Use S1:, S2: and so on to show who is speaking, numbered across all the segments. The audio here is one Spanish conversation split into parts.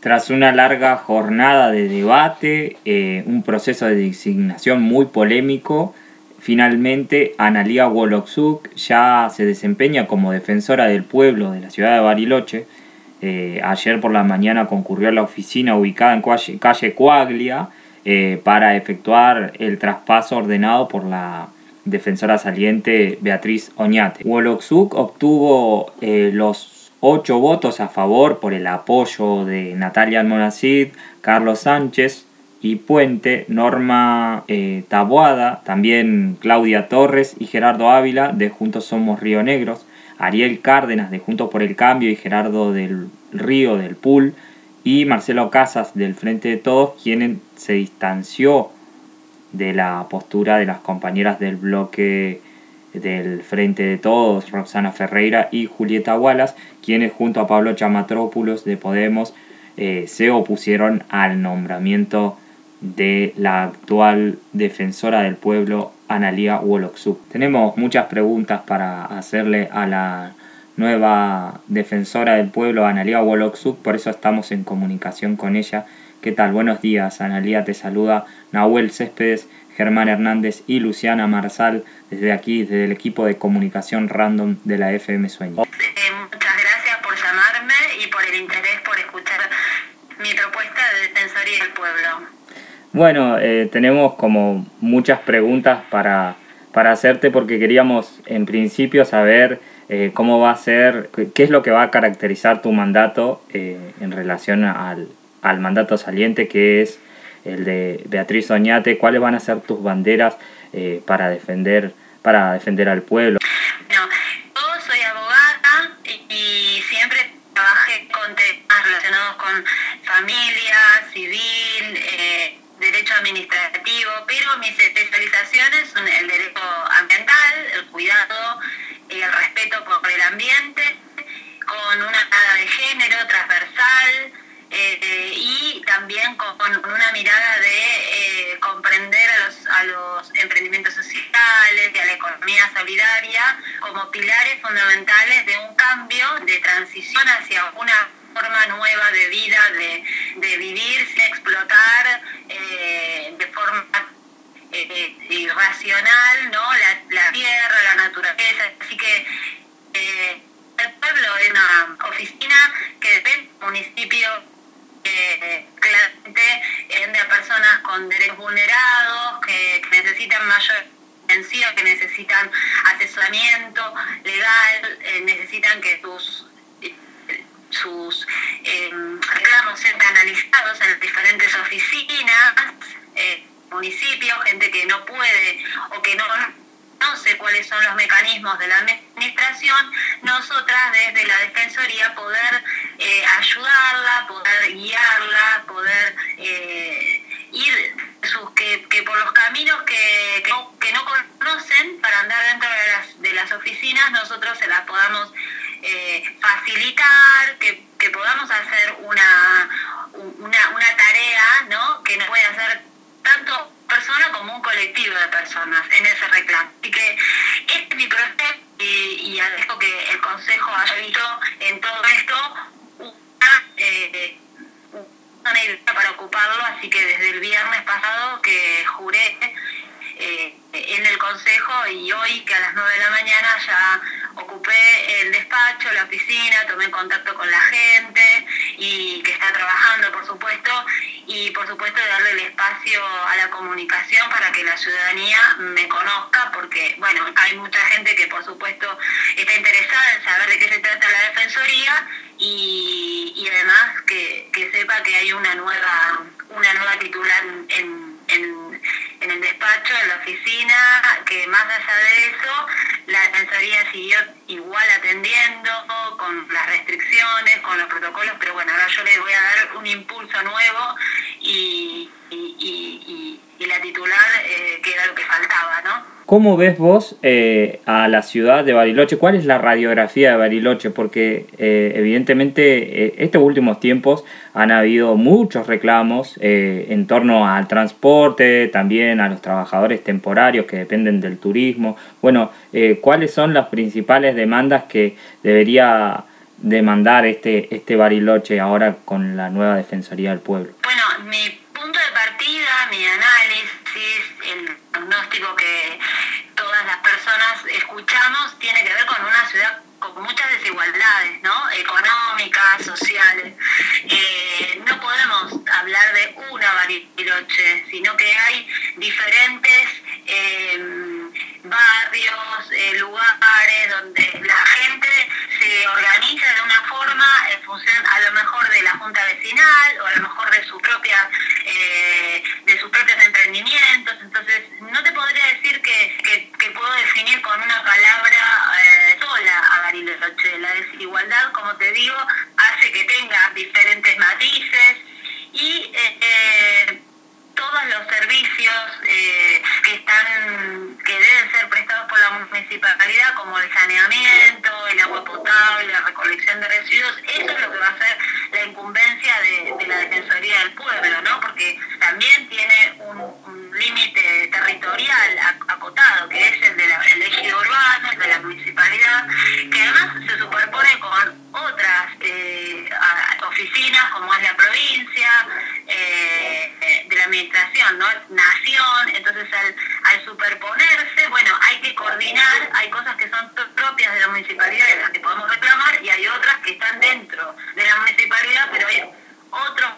S1: Tras una larga jornada de debate, eh, un proceso de designación muy polémico, finalmente Analia Woloksuk ya se desempeña como defensora del pueblo de la ciudad de Bariloche. Eh, ayer por la mañana concurrió a la oficina ubicada en calle, Coaglia eh, para efectuar el traspaso ordenado por la defensora saliente Beatriz Oñate. Woloksuk obtuvo los ocho votos a favor por el apoyo de Natalia Almonacid, Carlos Sánchez y Puente, Norma eh, Taboada, también Claudia Torres y Gerardo Ávila de Juntos Somos Río Negros, Ariel Cárdenas de Juntos por el Cambio y Gerardo del Río del Pool y Marcelo Casas del Frente de Todos, quien se distanció de la postura de las compañeras del bloque del Frente de Todos, Roxana Ferreira y Julieta Wallace, quienes junto a Pablo Chamatrópulos de Podemos eh, se opusieron al nombramiento de la actual defensora del pueblo, Analia Woloksuk. Tenemos muchas preguntas para hacerle a la nueva defensora del pueblo, Analia Woloksuk, por eso estamos en comunicación con ella. ¿Qué tal? Buenos días, Analia, te saluda Nahuel Céspedes Germán Hernández y Luciana Marsal desde aquí, desde el equipo de comunicación random de la FM Sueño.
S2: Eh, muchas gracias por llamarme y por el interés por escuchar mi propuesta de Defensoría del Pueblo.
S1: Bueno, eh, tenemos como muchas preguntas para, para hacerte porque queríamos en principio saber eh, cómo va a ser, qué es lo que va a caracterizar tu mandato en relación al, al mandato saliente que es el de Beatriz Oñate, ¿cuáles van a ser tus banderas eh, para defender para defender al pueblo?
S2: No, yo soy abogada y, siempre trabajé con temas relacionados con familia, civil, eh, derecho administrativo, pero mis especializaciones son el derecho ambiental, el cuidado y el respeto por el ambiente, con una mirada de género transversal, eh, y también con, una mirada de eh, comprender a los, a los emprendimientos sociales y a la economía solidaria como pilares fundamentales de un cambio, de transición hacia una forma nueva de vida, de, vivir sin explotar eh, de forma irracional ¿no? La, tierra, la naturaleza. Así que el pueblo es una oficina que depende del municipio eh, claramente de personas con derechos vulnerados, que, necesitan mayor que necesitan asesoramiento legal, eh, necesitan que sus sus eh, reclamos sean analizados en diferentes oficinas, eh, municipios, gente que no puede o que no no sé cuáles son los mecanismos de la administración, nosotras desde la Defensoría poder eh, ayudarla, poder guiarla, poder eh, ir sus, que, por los caminos que, que, no, conocen para andar dentro de las, de las oficinas nosotros se las podamos eh, facilitar, que, que, podamos hacer una, una, una tarea ¿no? que no puede hacer tanto persona como un colectivo de personas en ese reclamo. Así que este es mi proceso y, y agradezco que el Consejo haya visto en todo esto una, eh, idea para ocuparlo, así que desde el viernes pasado que juré eh, en el Consejo y hoy que a las 9 de la mañana ya ocupé el despacho, la oficina, tomé contacto con la gente y que está trabajando, por supuesto, y por supuesto darle el espacio a la comunicación para que la ciudadanía me conozca, porque, bueno, hay mucha gente que por supuesto está interesada en saber de qué se trata la Defensoría y, y además que, que, sepa que hay una nueva, una nueva titular en, en, en el despacho, en la oficina, que más allá de eso, la Defensoría siguió igual atendiendo con las restricciones, con los protocolos, pero bueno, ahora yo le voy a dar un impulso nuevo y, y, y, la titular eh, que era lo que faltaba, ¿no?
S1: ¿Cómo ves vos eh, a la ciudad de Bariloche? ¿Cuál es la radiografía de Bariloche? Porque eh, evidentemente eh, estos últimos tiempos han habido muchos reclamos en torno al transporte, también a los trabajadores temporarios que dependen del turismo. Bueno, ¿cuáles son las principales demandas que debería demandar este, este Bariloche ahora con la nueva Defensoría del Pueblo?
S2: Bueno, mi punto de partida, mi análisis, el diagnóstico que todas las personas escuchamos tiene que ver con una ciudad con muchas desigualdades, ¿no? Económicas, sociales. Eh, no podemos hablar de una Bariloche, sino que hay diferentes digo, hace que tenga diferentes matices y eh, todos los servicios eh, que están que deben ser prestados por la municipalidad como el saneamiento, el agua potable, la recolección de residuos, eso es lo que va a ser la incumbencia de, la Defensoría del Pueblo, ¿no? Porque también tiene municipalidad de las que podemos reclamar y hay otras que están dentro de la municipalidad, pero hay otros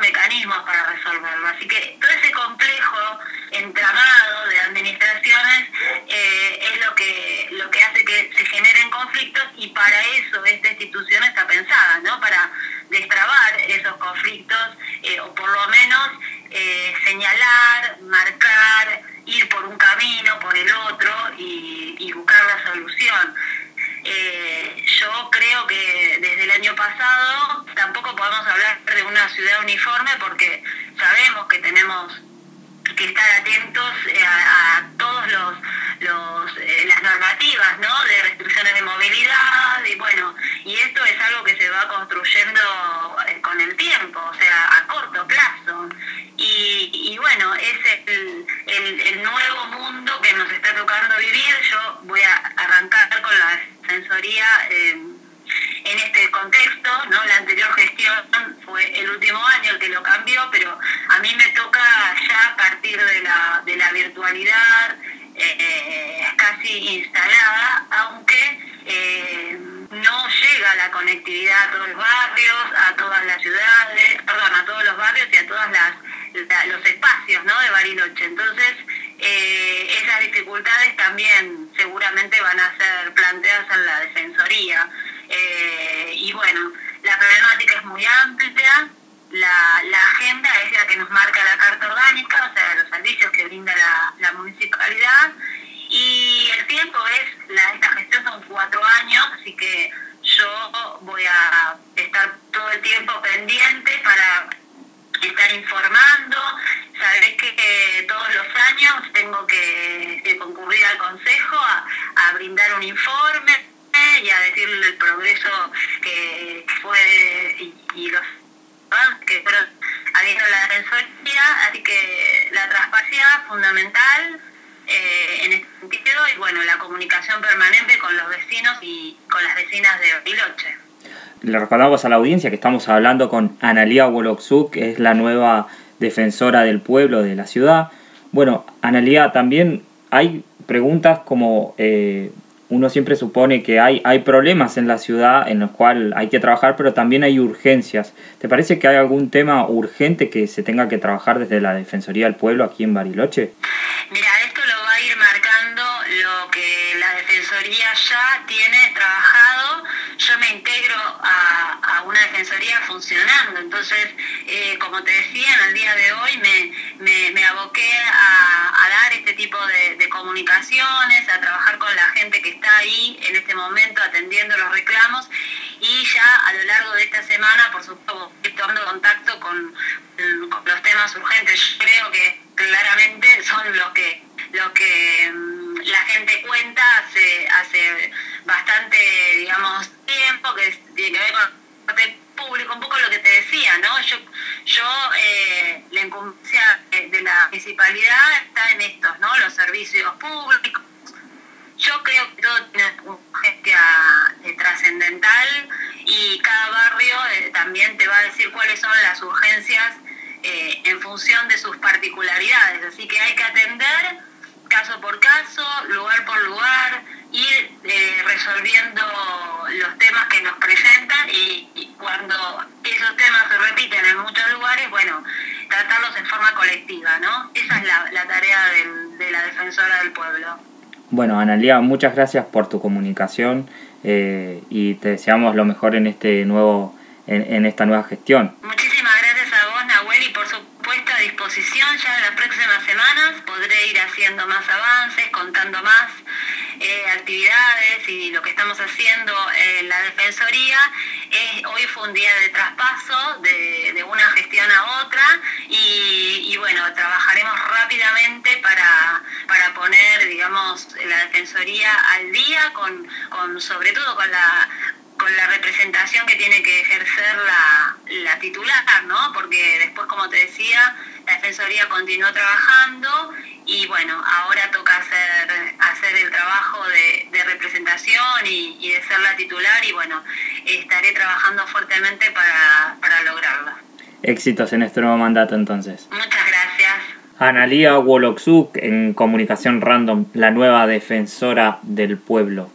S2: mecanismos para resolverlo. Así que todo ese complejo entramado de administraciones eh, es lo que, lo que hace que se generen conflictos y para eso esta institución está pensada, ¿no? Para destrabar esos conflictos eh, o por lo menos eh, señalar, marcar, ir por un camino, por el otro y, y buscar la solución. Yo creo que desde el año pasado tampoco podemos hablar de una ciudad uniforme porque sabemos que tenemos que estar atentos eh, a, todos los, eh, las normativas ¿no? de restricciones de movilidad y bueno y esto es algo que se va construyendo con el tiempo o sea a corto plazo y, bueno es el, el nuevo mundo que nos está tocando vivir yo voy a arrancar con las Defensoría en este contexto, ¿no? La anterior gestión fue el último año el que lo cambió, pero a mí me toca ya a partir de la, de la virtualidad eh, casi instalada, aunque eh, no llega la conectividad a todos los barrios, a todas las ciudades, perdón, a todos los barrios y a todos los espacios ¿no? de Bariloche. Entonces, eh, esas dificultades también seguramente van a ser planteadas en la Defensoría. Eh, y bueno, la problemática amplia, la, agenda es la que nos marca la Carta Orgánica, o sea, los servicios que brinda la, municipalidad, y el tiempo es, la, esta gestión son cuatro años, así que yo voy a estar todo el tiempo pendiente para estar informando. Sabés que, todos los años tengo que, concurrir al Consejo a, brindar un informe y a decirle el progreso que fue y, los que fueron habiendo la defensoría, así que la fundamental eh, en este sentido y bueno, la comunicación permanente con los vecinos y con las vecinas de Bariloche.
S1: Le recordamos a la audiencia que estamos hablando con Analia Woloksuk, que es la nueva defensora del pueblo de la ciudad. Bueno, Analia, también hay preguntas como eh, uno siempre supone que hay, hay problemas en la ciudad en los cuales hay que trabajar, pero también hay urgencias. ¿Te parece que hay algún tema urgente que se tenga que trabajar desde la Defensoría del Pueblo aquí en Bariloche?
S2: Mira, esto lo va a ir marcando lo que la Defensoría ya tiene trabajado yo me integro a, una defensoría funcionando. Entonces, eh, como te decía, en el día de hoy me, me, aboqué a, tipo de, comunicaciones, a trabajar con la gente que está ahí en este momento atendiendo los reclamos y ya a lo largo de esta semana, por supuesto, tomando contacto con, los temas urgentes. Yo creo que claramente son los que, los que mm, la gente cuenta hace, hace bastante, digamos, tiempo, que tiene que ver con público, un poco lo que te decía, ¿no? Yo, yo, eh, la incumbencia de, la municipalidad está en estos, ¿no? Los servicios públicos. Yo creo que todo tiene una urgencia eh, trascendental y cada barrio eh, también te va a decir cuáles son las urgencias en función de sus particularidades. Así que hay que atender caso por caso, lugar por lugar, ir eh, resolviendo los temas que nos presentan y, cuando esos temas se repiten en muchos lugares, bueno, tratarlos en forma colectiva, ¿no? Esa es la, tarea de la defensora del pueblo.
S1: Bueno, Analia, muchas gracias por tu comunicación eh, y te deseamos lo mejor en este nuevo en, esta nueva gestión.
S2: Muchísimas gracias a vos, Nahuel, y por supuesto a disposición ya en las próximas semanas podré ir haciendo más avances, contando más eh, actividades y lo que estamos haciendo en la Defensoría. hoy fue un día de traspaso de, una gestión a otra y, bueno, trabajaremos rápidamente para, para poner, digamos, la Defensoría al día, con, con sobre todo con la con la representación que tiene que ejercer la, titular, ¿no? Porque después, como te decía, la Defensoría continuó trabajando y bueno, ahora toca hacer, hacer el trabajo de, de representación y, y, de ser la titular y bueno, estaré trabajando fuertemente para, para lograrlo.
S1: Éxitos en este nuevo mandato entonces.
S2: Muchas gracias.
S1: Analia Woloksuk en Comunicación Random, la nueva defensora del pueblo.